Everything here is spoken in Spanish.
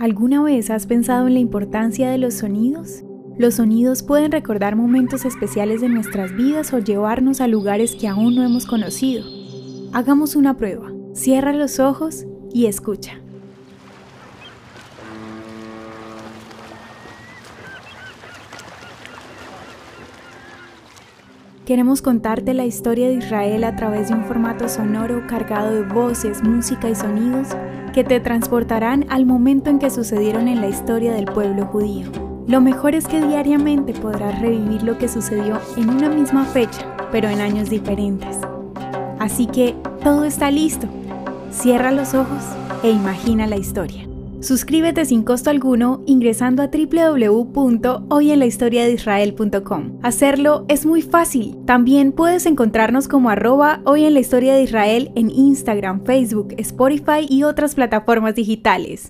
¿Alguna vez has pensado en la importancia de los sonidos? Los sonidos pueden recordar momentos especiales de nuestras vidas o llevarnos a lugares que aún no hemos conocido. Hagamos una prueba. Cierra los ojos y escucha. Queremos contarte la historia de Israel a través de un formato sonoro cargado de voces, música y sonidos que te transportarán al momento en que sucedieron en la historia del pueblo judío. Lo mejor es que diariamente podrás revivir lo que sucedió en una misma fecha, pero en años diferentes. Así que todo está listo. Cierra los ojos e imagina la historia. Suscríbete sin costo alguno ingresando a www.hoyenlahistoriadeisrael.com. Hacerlo es muy fácil. También puedes encontrarnos como arroba hoy en la historia de Israel en Instagram, Facebook, Spotify y otras plataformas digitales.